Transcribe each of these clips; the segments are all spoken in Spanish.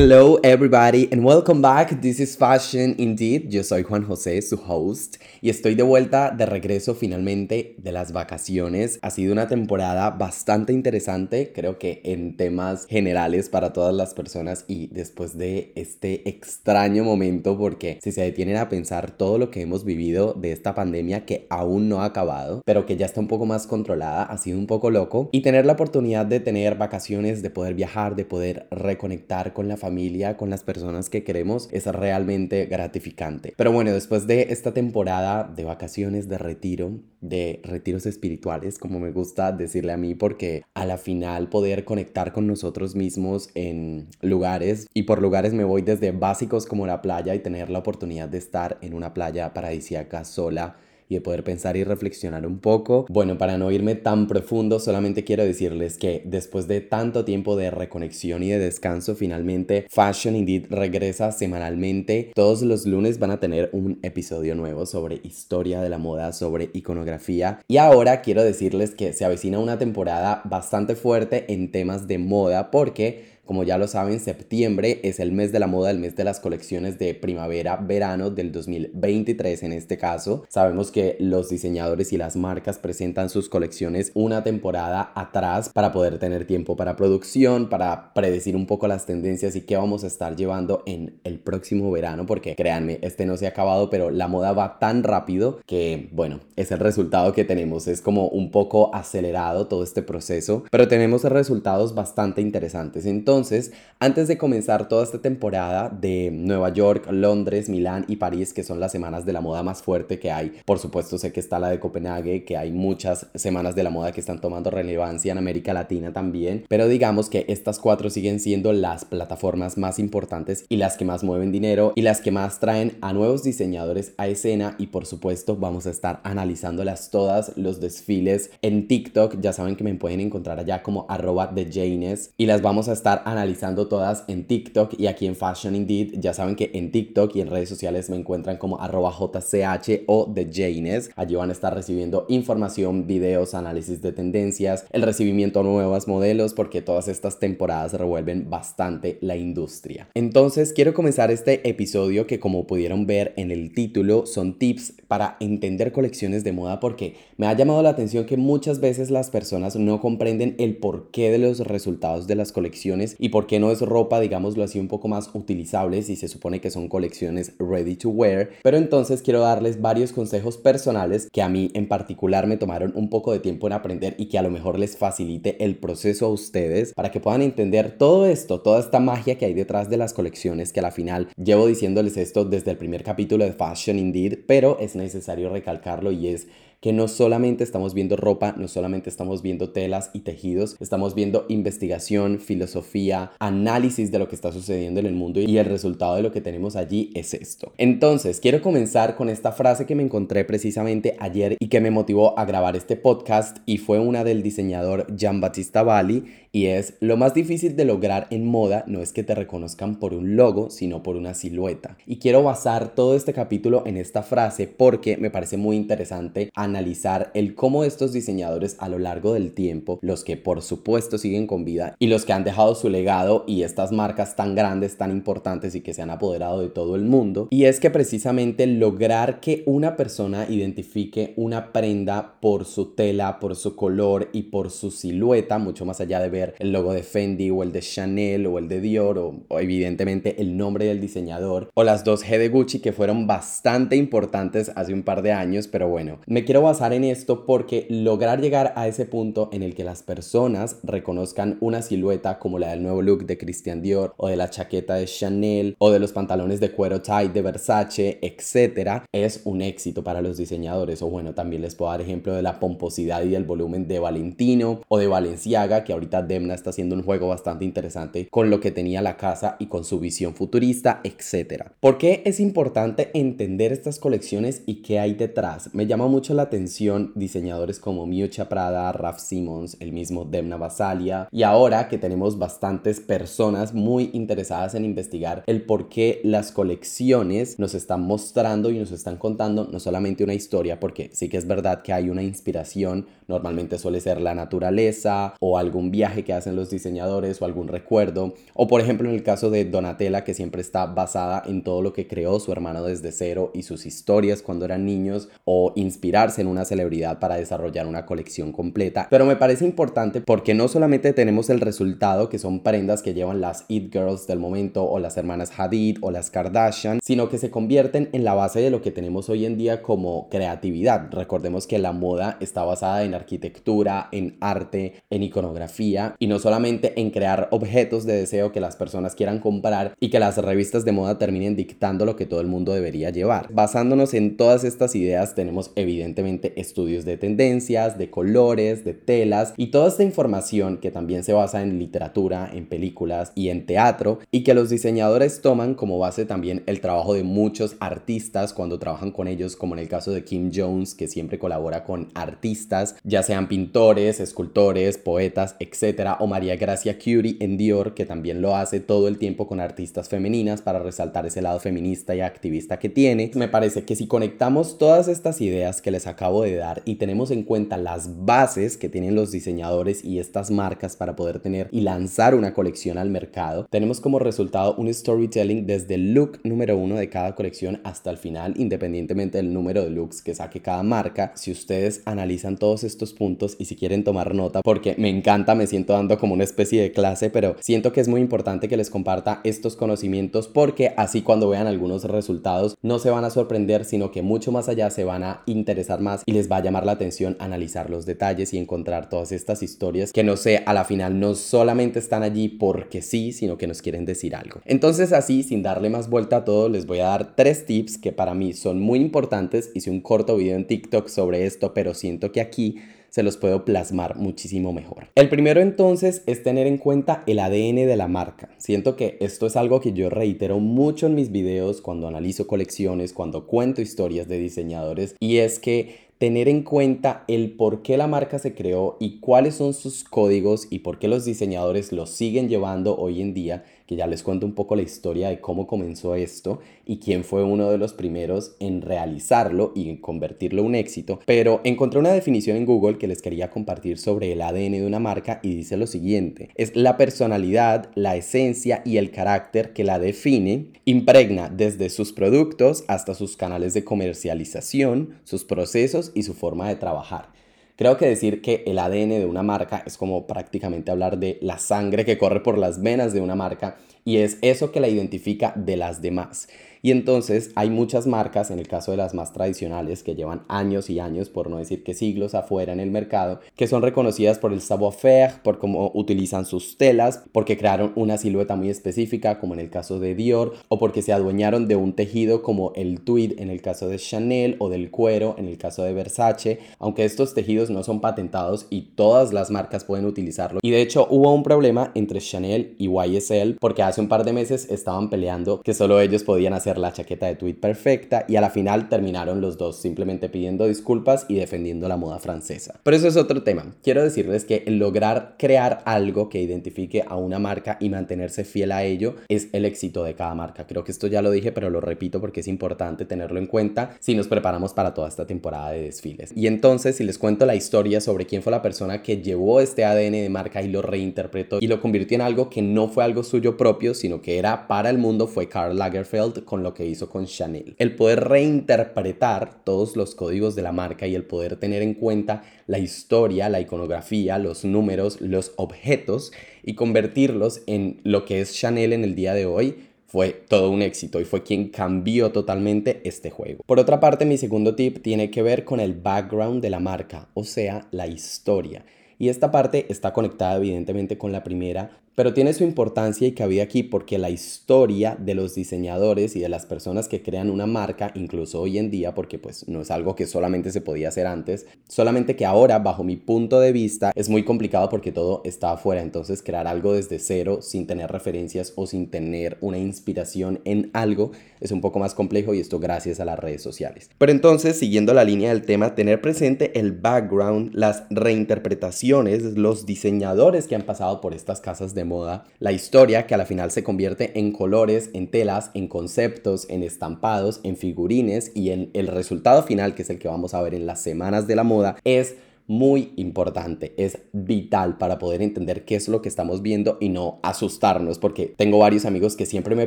Hello everybody and welcome back. This is Fashion Indeed. Yo soy Juan José, su host, y estoy de vuelta de regreso finalmente de las vacaciones. Ha sido una temporada bastante interesante, creo que en temas generales para todas las personas y después de este extraño momento porque si se detienen a pensar todo lo que hemos vivido de esta pandemia que aún no ha acabado, pero que ya está un poco más controlada, ha sido un poco loco y tener la oportunidad de tener vacaciones, de poder viajar, de poder reconectar con la familia familia, con las personas que queremos, es realmente gratificante. Pero bueno, después de esta temporada de vacaciones, de retiro, de retiros espirituales, como me gusta decirle a mí, porque a la final poder conectar con nosotros mismos en lugares, y por lugares me voy desde básicos como la playa y tener la oportunidad de estar en una playa paradisíaca sola y de poder pensar y reflexionar un poco. Bueno, para no irme tan profundo, solamente quiero decirles que después de tanto tiempo de reconexión y de descanso, finalmente Fashion Indeed regresa semanalmente. Todos los lunes van a tener un episodio nuevo sobre historia de la moda, sobre iconografía. Y ahora quiero decirles que se avecina una temporada bastante fuerte en temas de moda porque como ya lo saben, septiembre es el mes de la moda, el mes de las colecciones de primavera-verano del 2023 en este caso. Sabemos que los diseñadores y las marcas presentan sus colecciones una temporada atrás para poder tener tiempo para producción, para predecir un poco las tendencias y qué vamos a estar llevando en el próximo verano, porque créanme, este no se ha acabado, pero la moda va tan rápido que, bueno, es el resultado que tenemos. Es como un poco acelerado todo este proceso, pero tenemos resultados bastante interesantes. Entonces, entonces, antes de comenzar toda esta temporada de Nueva York, Londres, Milán y París, que son las semanas de la moda más fuerte que hay, por supuesto sé que está la de Copenhague, que hay muchas semanas de la moda que están tomando relevancia en América Latina también, pero digamos que estas cuatro siguen siendo las plataformas más importantes y las que más mueven dinero y las que más traen a nuevos diseñadores a escena y por supuesto vamos a estar analizándolas todas, los desfiles en TikTok, ya saben que me pueden encontrar allá como arroba de Janes y las vamos a estar analizando todas en TikTok y aquí en Fashion Indeed. Ya saben que en TikTok y en redes sociales me encuentran como arroba JCH o Janes. Allí van a estar recibiendo información, videos, análisis de tendencias, el recibimiento a nuevos modelos porque todas estas temporadas revuelven bastante la industria. Entonces quiero comenzar este episodio que como pudieron ver en el título son tips para entender colecciones de moda porque me ha llamado la atención que muchas veces las personas no comprenden el porqué de los resultados de las colecciones y por qué no es ropa, digámoslo así, un poco más utilizable si se supone que son colecciones ready to wear. Pero entonces quiero darles varios consejos personales que a mí en particular me tomaron un poco de tiempo en aprender y que a lo mejor les facilite el proceso a ustedes para que puedan entender todo esto, toda esta magia que hay detrás de las colecciones que a la final llevo diciéndoles esto desde el primer capítulo de Fashion Indeed, pero es necesario recalcarlo y es que no solamente estamos viendo ropa, no solamente estamos viendo telas y tejidos, estamos viendo investigación, filosofía, análisis de lo que está sucediendo en el mundo y el resultado de lo que tenemos allí es esto. Entonces, quiero comenzar con esta frase que me encontré precisamente ayer y que me motivó a grabar este podcast y fue una del diseñador Jean Battista Valli y es lo más difícil de lograr en moda no es que te reconozcan por un logo, sino por una silueta. Y quiero basar todo este capítulo en esta frase porque me parece muy interesante analizar el cómo estos diseñadores a lo largo del tiempo, los que por supuesto siguen con vida y los que han dejado su legado y estas marcas tan grandes, tan importantes y que se han apoderado de todo el mundo, y es que precisamente lograr que una persona identifique una prenda por su tela, por su color y por su silueta, mucho más allá de ver el logo de Fendi o el de Chanel o el de Dior o, evidentemente el nombre del diseñador o las dos G de Gucci que fueron bastante importantes hace un par de años, pero bueno, me quiero basar en esto porque lograr llegar a ese punto en el que las personas reconozcan una silueta como la del nuevo look de Christian Dior o de la chaqueta de Chanel o de los pantalones de cuero tight de Versace, etcétera, es un éxito para los diseñadores. O bueno, también les puedo dar ejemplo de la pomposidad y el volumen de Valentino o de Valenciaga, que ahorita Demna está haciendo un juego bastante interesante con lo que tenía la casa y con su visión futurista, etc. ¿Por qué es importante entender estas colecciones y qué hay detrás? Me llama mucho la atención diseñadores como Miuccia Prada, Raf Simons, el mismo Demna Basalia y ahora que tenemos bastantes personas muy interesadas en investigar el por qué las colecciones nos están mostrando y nos están contando no solamente una historia, porque sí que es verdad que hay una inspiración, normalmente suele ser la naturaleza o algún viaje que hacen los diseñadores o algún recuerdo, o por ejemplo en el caso de Donatella que siempre está basada en todo lo que creó su hermano desde cero y sus historias cuando eran niños o inspirarse en una celebridad para desarrollar una colección completa. Pero me parece importante porque no solamente tenemos el resultado que son prendas que llevan las It Girls del momento o las hermanas Hadid o las Kardashian, sino que se convierten en la base de lo que tenemos hoy en día como creatividad. Recordemos que la moda está basada en arquitectura, en arte, en iconografía y no solamente en crear objetos de deseo que las personas quieran comprar y que las revistas de moda terminen dictando lo que todo el mundo debería llevar. Basándonos en todas estas ideas tenemos evidentemente estudios de tendencias, de colores, de telas y toda esta información que también se basa en literatura, en películas y en teatro y que los diseñadores toman como base también el trabajo de muchos artistas cuando trabajan con ellos como en el caso de Kim Jones que siempre colabora con artistas ya sean pintores, escultores, poetas, etc. o María Gracia Curie en Dior que también lo hace todo el tiempo con artistas femeninas para resaltar ese lado feminista y activista que tiene. Me parece que si conectamos todas estas ideas que les de dar y tenemos en cuenta las bases que tienen los diseñadores y estas marcas para poder tener y lanzar una colección al mercado, tenemos como resultado un storytelling desde el look número uno de cada colección hasta el final, independientemente del número de looks que saque cada marca. Si ustedes analizan todos estos puntos y si quieren tomar nota, porque me encanta, me siento dando como una especie de clase, pero siento que es muy importante que les comparta estos conocimientos porque así cuando vean algunos resultados no se van a sorprender, sino que mucho más allá se van a interesar más y les va a llamar la atención analizar los detalles y encontrar todas estas historias que no sé, a la final no solamente están allí porque sí, sino que nos quieren decir algo. Entonces así, sin darle más vuelta a todo, les voy a dar tres tips que para mí son muy importantes. Hice un corto video en TikTok sobre esto, pero siento que aquí se los puedo plasmar muchísimo mejor. El primero entonces es tener en cuenta el ADN de la marca. Siento que esto es algo que yo reitero mucho en mis videos cuando analizo colecciones, cuando cuento historias de diseñadores y es que tener en cuenta el por qué la marca se creó y cuáles son sus códigos y por qué los diseñadores los siguen llevando hoy en día, que ya les cuento un poco la historia de cómo comenzó esto y quién fue uno de los primeros en realizarlo y en convertirlo en un éxito. Pero encontré una definición en Google que les quería compartir sobre el ADN de una marca y dice lo siguiente, es la personalidad, la esencia y el carácter que la define, impregna desde sus productos hasta sus canales de comercialización, sus procesos y su forma de trabajar. Creo que decir que el ADN de una marca es como prácticamente hablar de la sangre que corre por las venas de una marca y es eso que la identifica de las demás. Y entonces hay muchas marcas, en el caso de las más tradicionales, que llevan años y años, por no decir que siglos afuera en el mercado, que son reconocidas por el savoir-faire, por cómo utilizan sus telas, porque crearon una silueta muy específica, como en el caso de Dior, o porque se adueñaron de un tejido como el tweed en el caso de Chanel o del cuero en el caso de Versace, aunque estos tejidos no son patentados y todas las marcas pueden utilizarlo. Y de hecho hubo un problema entre Chanel y YSL porque hace un par de meses estaban peleando que solo ellos podían hacer la chaqueta de tweed perfecta y a la final terminaron los dos simplemente pidiendo disculpas y defendiendo la moda francesa. Pero eso es otro tema. Quiero decirles que lograr crear algo que identifique a una marca y mantenerse fiel a ello es el éxito de cada marca. Creo que esto ya lo dije, pero lo repito porque es importante tenerlo en cuenta si nos preparamos para toda esta temporada de desfiles. Y entonces, si les cuento la historia sobre quién fue la persona que llevó este ADN de marca y lo reinterpretó y lo convirtió en algo que no fue algo suyo propio, sino que era para el mundo, fue Karl Lagerfeld con lo que hizo con Chanel. El poder reinterpretar todos los códigos de la marca y el poder tener en cuenta la historia, la iconografía, los números, los objetos y convertirlos en lo que es Chanel en el día de hoy fue todo un éxito y fue quien cambió totalmente este juego. Por otra parte, mi segundo tip tiene que ver con el background de la marca, o sea, la historia. Y esta parte está conectada evidentemente con la primera, pero tiene su importancia y cabida aquí porque la historia de los diseñadores y de las personas que crean una marca, incluso hoy en día, porque pues no es algo que solamente se podía hacer antes, solamente que ahora, bajo mi punto de vista, es muy complicado porque todo está afuera, entonces crear algo desde cero sin tener referencias o sin tener una inspiración en algo es un poco más complejo y esto gracias a las redes sociales. Pero entonces, siguiendo la línea del tema, tener presente el background, las reinterpretaciones, los diseñadores que han pasado por estas casas de moda, la historia que a la final se convierte en colores, en telas, en conceptos, en estampados, en figurines y en el resultado final, que es el que vamos a ver en las semanas de la moda, es muy importante, es vital para poder entender qué es lo que estamos viendo y no asustarnos, porque tengo varios amigos que siempre me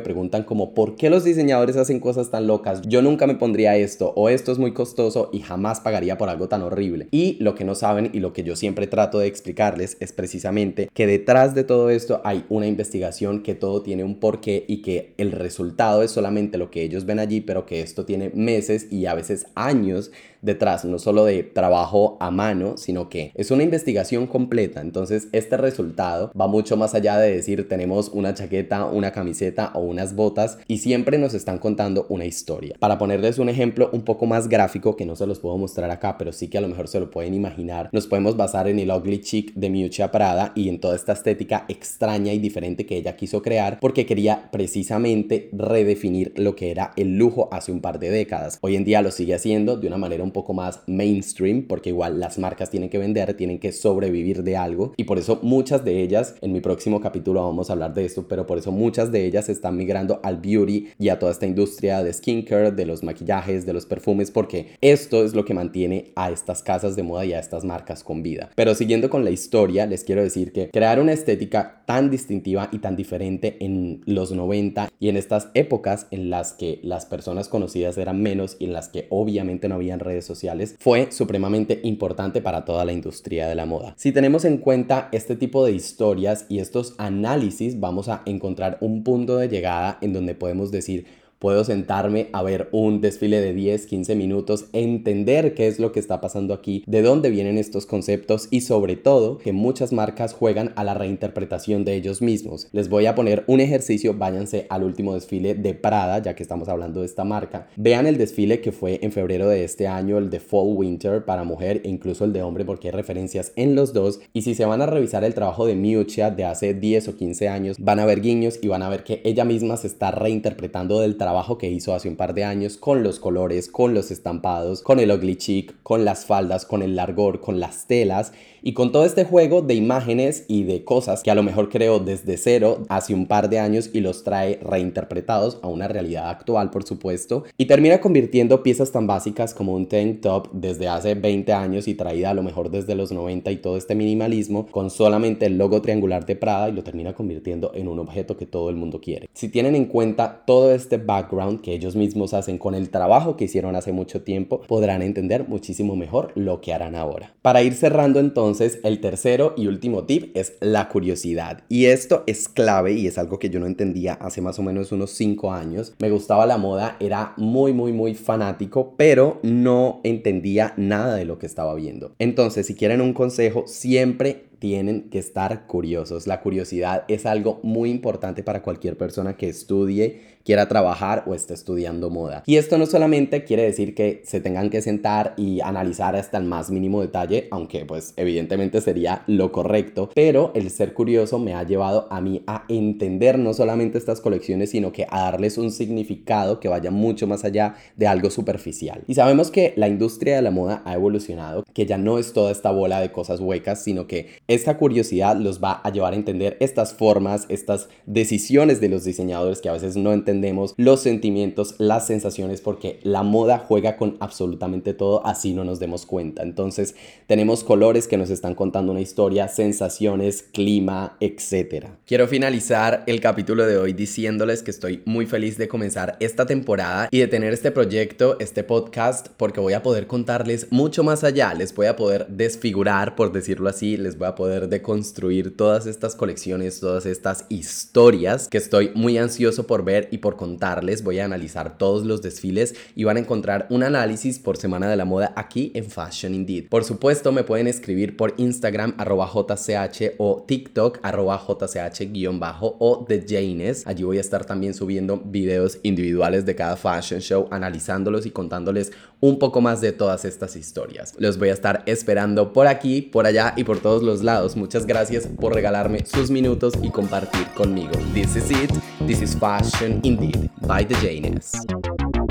preguntan como, ¿por qué los diseñadores hacen cosas tan locas? Yo nunca me pondría esto o esto es muy costoso y jamás pagaría por algo tan horrible. Y lo que no saben y lo que yo siempre trato de explicarles es precisamente que detrás de todo esto hay una investigación, que todo tiene un porqué y que el resultado es solamente lo que ellos ven allí, pero que esto tiene meses y a veces años detrás, no solo de trabajo a mano, sino que es una investigación completa. Entonces, este resultado va mucho más allá de decir tenemos una chaqueta, una camiseta o unas botas y siempre nos están contando una historia. Para ponerles un ejemplo un poco más gráfico que no se los puedo mostrar acá, pero sí que a lo mejor se lo pueden imaginar, nos podemos basar en el Ugly Chic de Miuccia Prada y en toda esta estética extraña y diferente que ella quiso crear porque quería precisamente redefinir lo que era el lujo hace un par de décadas. Hoy en día lo sigue haciendo de una manera un poco más mainstream, porque igual las marcas tienen que vender, tienen que sobrevivir de algo, y por eso muchas de ellas, en mi próximo capítulo vamos a hablar de esto, pero por eso muchas de ellas están migrando al beauty y a toda esta industria de skincare, de los maquillajes, de los perfumes, porque esto es lo que mantiene a estas casas de moda y a estas marcas con vida. Pero siguiendo con la historia, les quiero decir que crear una estética tan distintiva y tan diferente en los 90 y en estas épocas en las que las personas conocidas eran menos y en las que obviamente no habían redes sociales fue supremamente importante para toda la industria de la moda. Si tenemos en cuenta este tipo de historias y estos análisis, vamos a encontrar un punto de llegada en donde podemos decir, Puedo sentarme a ver un desfile de 10, 15 minutos, entender qué es lo que está pasando aquí, de dónde vienen estos conceptos y sobre todo que muchas marcas juegan a la reinterpretación de ellos mismos. Les voy a poner un ejercicio, váyanse al último desfile de Prada, ya que estamos hablando de esta marca. Vean el desfile que fue en febrero de este año, el de Fall Winter para mujer e incluso el de hombre porque hay referencias en los dos. Y si se van a revisar el trabajo de Miuccia de hace 10 o 15 años, van a ver guiños y van a ver que ella misma se está reinterpretando del trabajo trabajo que hizo hace un par de años con los colores, con los estampados, con el ugly chic, con las faldas, con el largor, con las telas y con todo este juego de imágenes y de cosas que a lo mejor creó desde cero hace un par de años y los trae reinterpretados a una realidad actual, por supuesto, y termina convirtiendo piezas tan básicas como un tank top desde hace 20 años y traída a lo mejor desde los 90 y todo este minimalismo con solamente el logo triangular de Prada y lo termina convirtiendo en un objeto que todo el mundo quiere. Si tienen en cuenta todo este background que ellos mismos hacen con el trabajo que hicieron hace mucho tiempo, podrán entender muchísimo mejor lo que harán ahora. Para ir cerrando entonces, entonces, el tercero y último tip es la curiosidad. Y esto es clave y es algo que yo no entendía hace más o menos unos 5 años. Me gustaba la moda, era muy, muy, muy fanático, pero no entendía nada de lo que estaba viendo. Entonces, si quieren un consejo, siempre tienen que estar curiosos. La curiosidad es algo muy importante para cualquier persona que estudie quiera trabajar o esté estudiando moda. Y esto no solamente quiere decir que se tengan que sentar y analizar hasta el más mínimo detalle, aunque pues evidentemente sería lo correcto, pero el ser curioso me ha llevado a mí a entender no solamente estas colecciones, sino que a darles un significado que vaya mucho más allá de algo superficial. Y sabemos que la industria de la moda ha evolucionado, que ya no es toda esta bola de cosas huecas, sino que esta curiosidad los va a llevar a entender estas formas, estas decisiones de los diseñadores que a veces no entendemos entendemos los sentimientos, las sensaciones, porque la moda juega con absolutamente todo, así no nos demos cuenta. Entonces, tenemos colores que nos están contando una historia, sensaciones, clima, etc. Quiero finalizar el capítulo de hoy diciéndoles que estoy muy feliz de comenzar esta temporada y de tener este proyecto, este podcast, porque voy a poder contarles mucho más allá, les voy a poder desfigurar, por decirlo así, les voy a poder deconstruir todas estas colecciones, todas estas historias que estoy muy ansioso por ver y por contarles. Voy a analizar todos los desfiles y van a encontrar un análisis por semana de la moda aquí en Fashion Indeed. Por supuesto, me pueden escribir por Instagram arroba jch o TikTok arroba jch-bajo o The Janes. Allí voy a estar también subiendo videos individuales de cada fashion show, analizándolos y contándoles un poco más de todas estas historias. Los voy a estar esperando por aquí, por allá y por todos los lados. Muchas gracias por regalarme sus minutos y compartir conmigo. This is it. This is Fashion Indeed Indeed by the Janus.